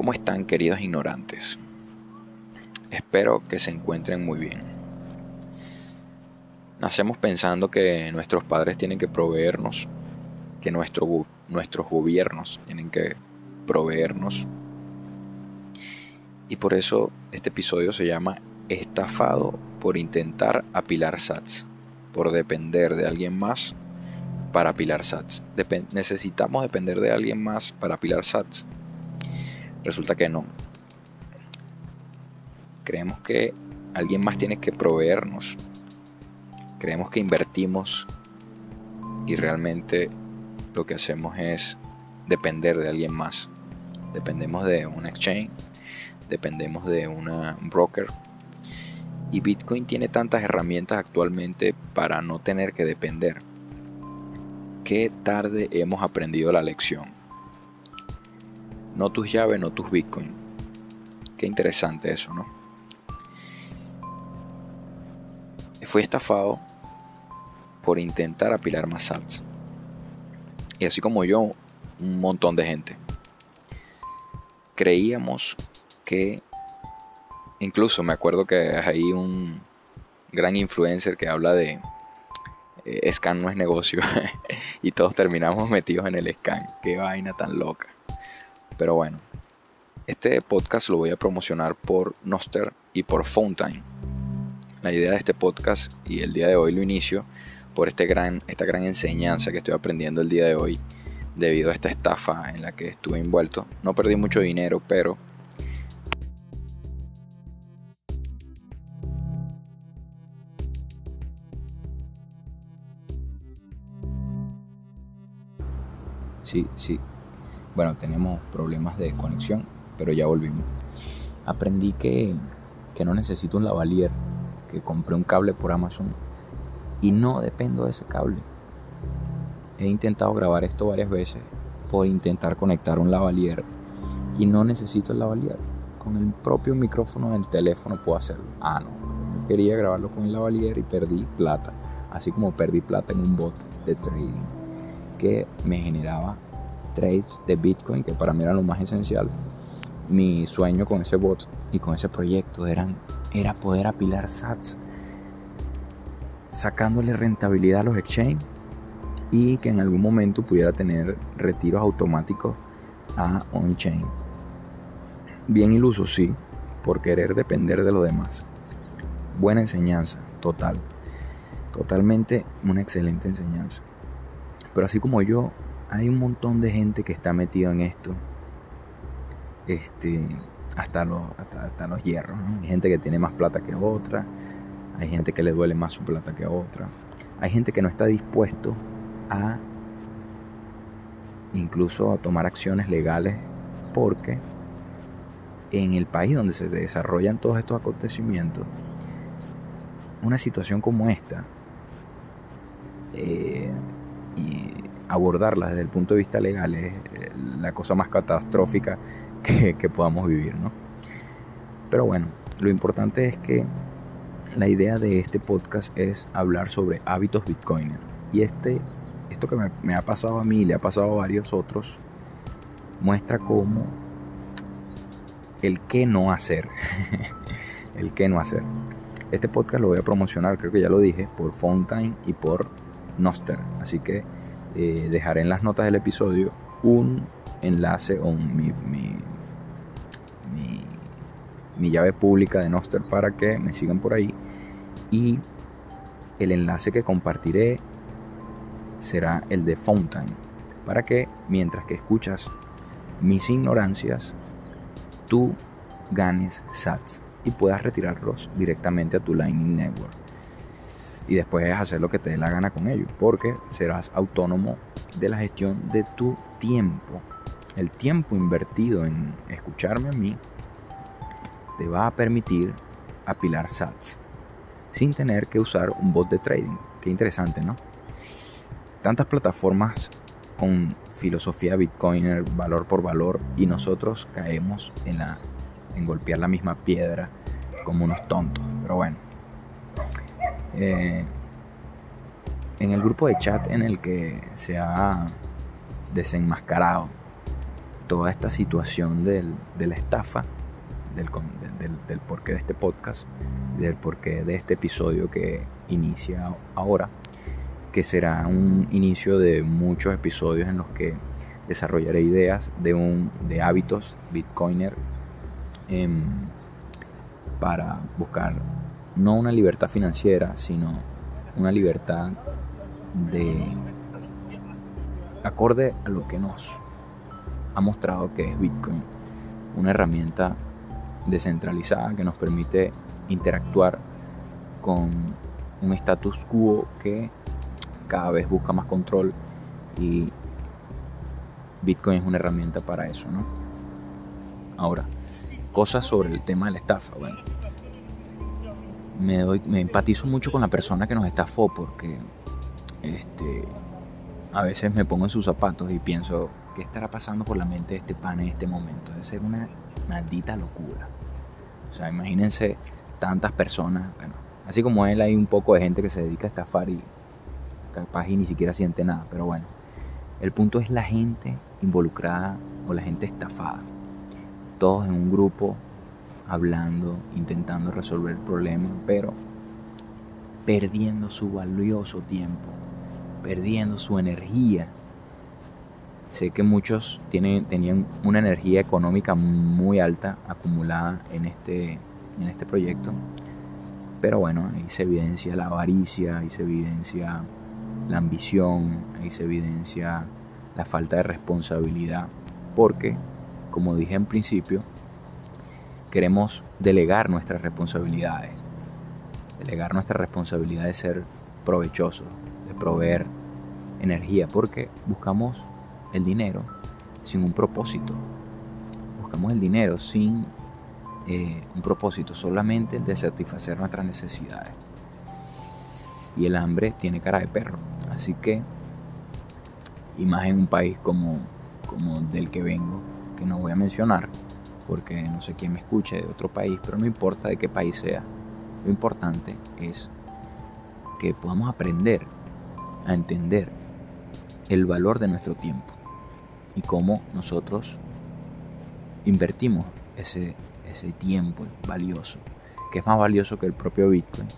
¿Cómo están queridos ignorantes? Espero que se encuentren muy bien. Nacemos pensando que nuestros padres tienen que proveernos, que nuestros gobiernos tienen que proveernos. Y por eso este episodio se llama Estafado por intentar apilar sats, por depender de alguien más para apilar sats. necesitamos depender de alguien más para apilar sats. Resulta que no. Creemos que alguien más tiene que proveernos. Creemos que invertimos y realmente lo que hacemos es depender de alguien más. Dependemos de un exchange, dependemos de una broker. Y Bitcoin tiene tantas herramientas actualmente para no tener que depender. Qué tarde hemos aprendido la lección. No tus llaves, no tus bitcoins. Qué interesante eso, ¿no? Fui estafado por intentar apilar más sats. Y así como yo, un montón de gente. Creíamos que, incluso me acuerdo que hay un gran influencer que habla de eh, scan no es negocio y todos terminamos metidos en el scan. Qué vaina tan loca. Pero bueno, este podcast lo voy a promocionar por Noster y por Fountain. La idea de este podcast y el día de hoy lo inicio por este gran, esta gran enseñanza que estoy aprendiendo el día de hoy debido a esta estafa en la que estuve envuelto. No perdí mucho dinero, pero Sí, sí, bueno, tenemos problemas de conexión, pero ya volvimos. Aprendí que, que no necesito un lavalier, que compré un cable por Amazon y no dependo de ese cable. He intentado grabar esto varias veces por intentar conectar un lavalier y no necesito el lavalier. Con el propio micrófono del teléfono puedo hacerlo. Ah, no. quería grabarlo con el lavalier y perdí plata. Así como perdí plata en un bot de trading que me generaba trades de Bitcoin, que para mí era lo más esencial. Mi sueño con ese bot y con ese proyecto eran, era poder apilar sats, sacándole rentabilidad a los exchanges y que en algún momento pudiera tener retiros automáticos a on-chain. Bien iluso, sí, por querer depender de lo demás. Buena enseñanza, total. Totalmente una excelente enseñanza. Pero así como yo, hay un montón de gente que está metido en esto. Este, hasta los, hasta, los hierros. Hay gente que tiene más plata que otra. Hay gente que le duele más su plata que otra. Hay gente que no está dispuesto a incluso a tomar acciones legales porque en el país donde se desarrollan todos estos acontecimientos, una situación como esta, eh, abordarla desde el punto de vista legal es eh, la cosa más catastrófica que, podamos vivir, ¿no? Pero bueno, lo importante es que la idea de este podcast es hablar sobre hábitos bitcoiner. Y este, esto que me, ha pasado a mí y le ha pasado a varios otros, muestra cómo el qué no hacer. el qué no hacer. Este podcast lo voy a promocionar, creo que ya lo dije, por Fountain y por Noster. Así que eh, dejaré en las notas del episodio un enlace o mi, mi, llave pública de Noster para que me sigan por ahí. Y el enlace que compartiré será el de Fountain. Para que mientras que escuchas mis ignorancias, tú ganes sats y puedas retirarlos directamente a tu Lightning Network y después hacer lo que te dé la gana con ellos, porque serás autónomo de la gestión de tu tiempo. El tiempo invertido en escucharme a mí te va a permitir apilar sats sin tener que usar un bot de trading. Qué interesante, ¿no? Tantas plataformas con filosofía bitcoiner, valor por valor, y nosotros caemos en, la, en golpear la misma piedra como unos tontos. Pero bueno, eh, en el grupo de chat en el que se ha desenmascarado toda esta situación de la estafa, del, del, porqué de este podcast, del porqué de este episodio que inicia ahora, que será un inicio de muchos episodios en los que desarrollaré ideas de, un, de hábitos bitcoiner em, para buscar no una libertad financiera, sino una libertad de acorde a lo que nos ha mostrado que es Bitcoin, una herramienta descentralizada que nos permite interactuar con un status quo que cada vez busca más control y Bitcoin es una herramienta para eso, ¿no? Ahora, cosas sobre el tema de la estafa. Bueno, me, doy, me empatizo mucho con la persona que nos estafó porque este, a veces me pongo en sus zapatos y pienso, ¿qué estará pasando por la mente de este pan en este momento? Debe ser una maldita locura. O sea, imagínense tantas personas, bueno, así como él hay un poco de gente que se dedica a estafar y capaz y ni siquiera siente nada, pero bueno, el punto es la gente involucrada o la gente estafada. Todos en un grupo hablando, intentando resolver el problema, pero perdiendo su valioso tiempo, perdiendo su energía. Sé que muchos tienen, tenían una energía económica muy alta acumulada en este, en este proyecto, pero bueno, ahí se evidencia la avaricia, ahí se evidencia la ambición, ahí se evidencia la falta de responsabilidad, porque, como dije en principio, queremos delegar nuestras responsabilidades, delegar nuestra responsabilidad de ser provechosos, de proveer energía, porque buscamos el dinero sin un propósito, buscamos el dinero sin eh, un propósito, solamente de satisfacer nuestras necesidades. Y el hambre tiene cara de perro, así que y más en un país como, como del que vengo, que no voy a mencionar, porque no sé quién me escuche de otro país, pero no importa de qué país sea, lo importante es que podamos aprender a entender el valor de nuestro tiempo y cómo nosotros invertimos ese, ese tiempo valioso, que es más valioso que el propio Bitcoin,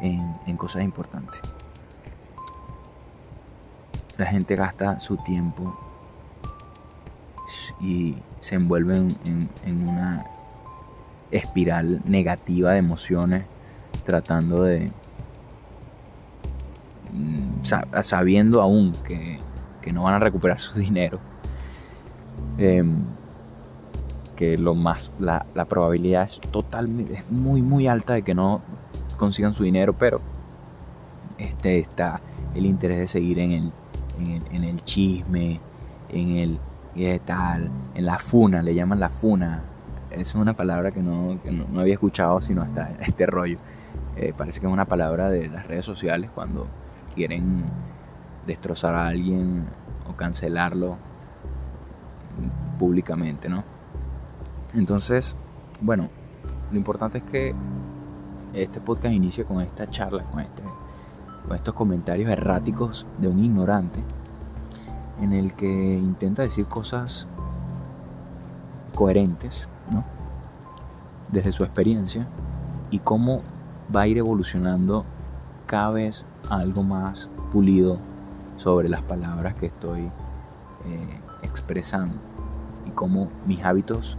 en, en cosas importantes. La gente gasta su tiempo y se envuelve en, una espiral negativa de emociones tratando de mm, sabiendo aún que, no van a recuperar su dinero em, que lo más la, probabilidad es totalmente es muy muy alta de que no consigan su dinero pero este está el interés de seguir en el en el, chisme, en el tal, en la funa, le llaman la funa. Es una palabra que no, había escuchado sino hasta este rollo. Eh, parece que es una palabra de las redes sociales cuando quieren destrozar a alguien o cancelarlo públicamente, ¿no? Entonces, bueno, lo importante es que este podcast inicie con esta charla, con este con estos comentarios erráticos de un ignorante en el que intenta decir cosas coherentes, ¿no? Desde su experiencia y cómo va a ir evolucionando cada vez algo más pulido sobre las palabras que estoy eh, expresando y cómo mis hábitos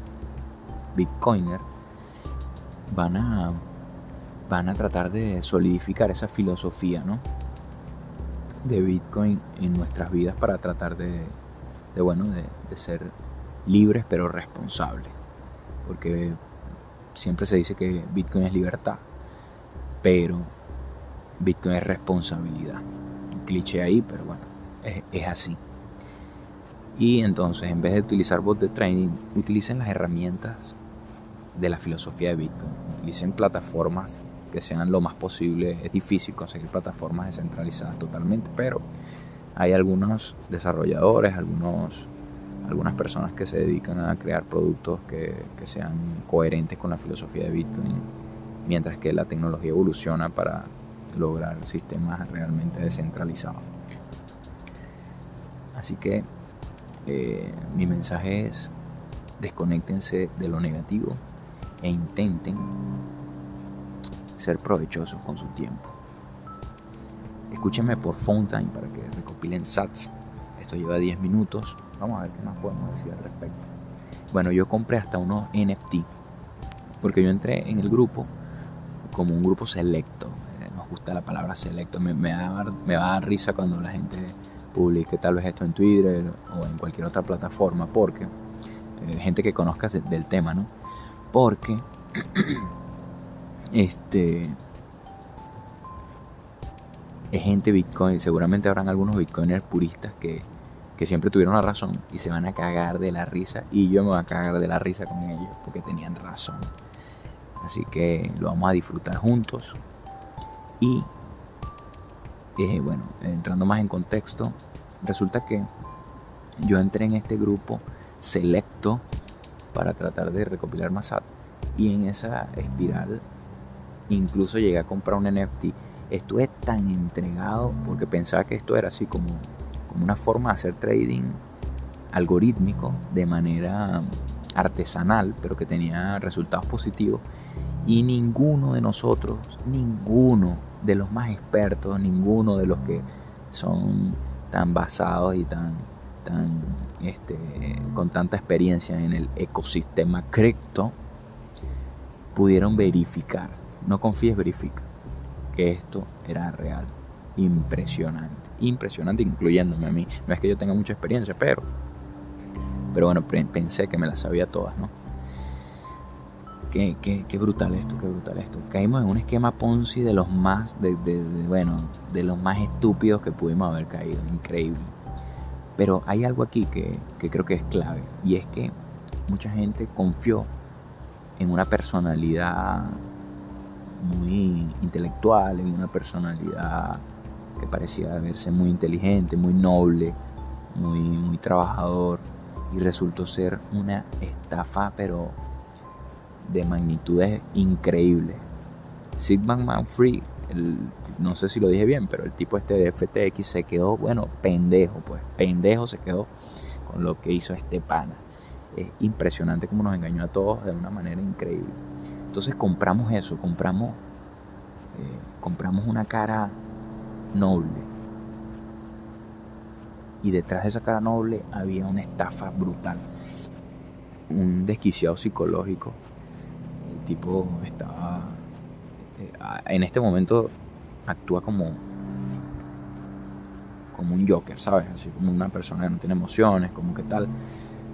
bitcoiner van a van a tratar de solidificar esa filosofía ¿no? De Bitcoin en nuestras vidas para tratar de, bueno, de, ser libres pero responsables. Porque siempre se dice que Bitcoin es libertad, pero Bitcoin es responsabilidad. Un cliché ahí, pero bueno, es, es así. Y entonces, en vez de utilizar bots de trading, utilicen las herramientas de la filosofía de Bitcoin. Utilicen plataformas que sean lo más posible. Es difícil conseguir plataformas descentralizadas totalmente, pero hay algunos desarrolladores, algunos, algunas personas que se dedican a crear productos que, que sean coherentes con la filosofía de Bitcoin, mientras que la tecnología evoluciona para lograr sistemas realmente descentralizados. Así que Eh, mi mensaje es desconectense de lo negativo e intenten ser provechosos con su tiempo. Escúchenme por Fountain para que recopilen sats. Esto lleva 10 minutos. Vamos a ver qué más podemos decir al respecto. Bueno, yo compré hasta unos NFT. Porque yo entré en el grupo como un grupo selecto. Eh, nos gusta la palabra selecto. Me, me, va me va a dar risa cuando la gente publique tal vez esto en Twitter o en cualquier otra plataforma. Porque eh, gente que conozca del tema, ¿no? Porque este es gente Bitcoin. Seguramente habrán algunos Bitcoiners puristas que, que siempre tuvieron la razón y se van a cagar de la risa. Y yo me voy a cagar de la risa con ellos porque tenían razón. Así que lo vamos a disfrutar juntos. Y eh, bueno, entrando más en contexto, resulta que yo entré en este grupo selecto para tratar de recopilar más sats. Y en esa espiral incluso llegué a comprar un NFT estuve tan entregado porque pensaba que esto era así como, como una forma de hacer trading algorítmico de manera artesanal, pero que tenía resultados positivos. Y ninguno de nosotros, ninguno de los más expertos, ninguno de los que son tan basados y tan, tan este, con tanta experiencia en el ecosistema cripto, pudieron verificar. No confíes, verifica que esto era real. Impresionante, impresionante, incluyéndome a mí. No es que yo tenga mucha experiencia, pero, pero bueno, pensé que me las sabía todas, ¿no? Qué, qué, brutal esto, qué brutal esto. Caímos en un esquema Ponzi de los más, de, bueno, de los más estúpidos que pudimos haber caído. Increíble. Pero hay algo aquí que, que creo que es clave. Y es que mucha gente confió en una personalidad muy intelectual, en una personalidad que parecía verse muy inteligente, muy noble, muy, muy trabajador y resultó ser una estafa pero de magnitudes increíbles. Sigmund Manfree, el, no sé si lo dije bien, pero el tipo este de FTX se quedó, bueno, pendejo, pues, pendejo se quedó con lo que hizo este pana. Es impresionante como nos engañó a todos de una manera increíble. Entonces compramos eso, compramos, eh, compramos una cara noble. Y detrás de esa cara noble había una estafa brutal. Un desquiciado psicológico. El tipo estaba... Eh, en este momento actúa como como un Joker, ¿sabes? Así como una persona que no tiene emociones, como que tal,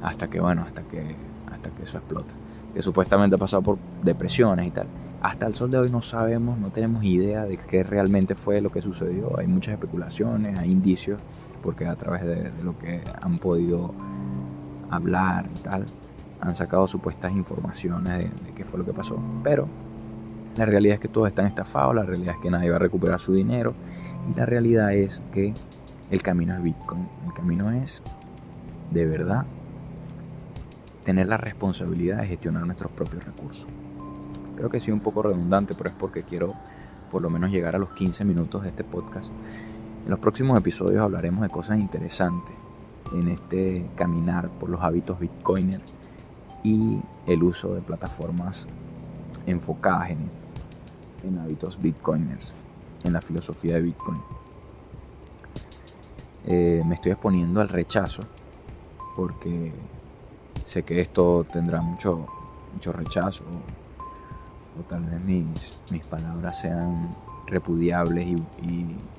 hasta que bueno, hasta que hasta que eso explota que supuestamente ha pasado por depresiones y tal. Hasta el sol de hoy no sabemos, no tenemos idea de qué realmente fue lo que sucedió. Hay muchas especulaciones, hay indicios, porque a través de, lo que han podido hablar y tal, han sacado supuestas informaciones de, qué fue lo que pasó. Pero la realidad es que todos están estafados, la realidad es que nadie va a recuperar su dinero y la realidad es que el camino es Bitcoin. El camino es de verdad tener la responsabilidad de gestionar nuestros propios recursos. Creo que sí un poco redundante, pero es porque quiero por lo menos llegar a los 15 minutos de este podcast. En los próximos episodios hablaremos de cosas interesantes en este caminar por los hábitos bitcoiner y el uso de plataformas enfocadas en, en hábitos bitcoiners, en la filosofía de Bitcoin. Eh, me estoy exponiendo al rechazo porque Sé que esto tendrá mucho, mucho rechazo o, tal vez mis, mis, palabras sean repudiables y,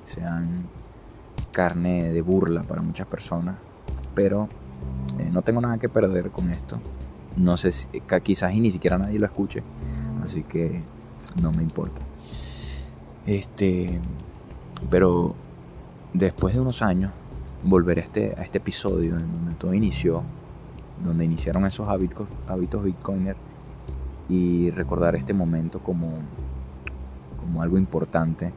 sean carne de burla para muchas personas, pero eh, no tengo nada que perder con esto. No sé si quizás y ni siquiera nadie lo escuche, así que no me importa. Este, pero después de unos años volveré a este, a este episodio en donde todo inició donde iniciaron esos hábitos, hábitos bitcoiner y recordar este momento como, como algo importante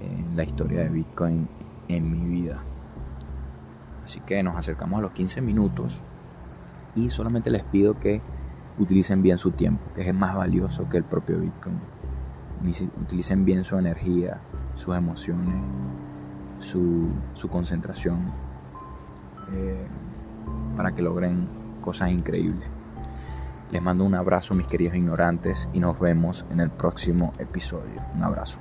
en la historia de Bitcoin en mi vida. Así que nos acercamos a los 15 minutos y solamente les pido que utilicen bien su tiempo, que es más valioso que el propio Bitcoin. Utilicen bien su energía, sus emociones, su, su concentración. Eh, para que logren cosas increíbles. Les mando un abrazo mis queridos ignorantes y nos vemos en el próximo episodio. Un abrazo.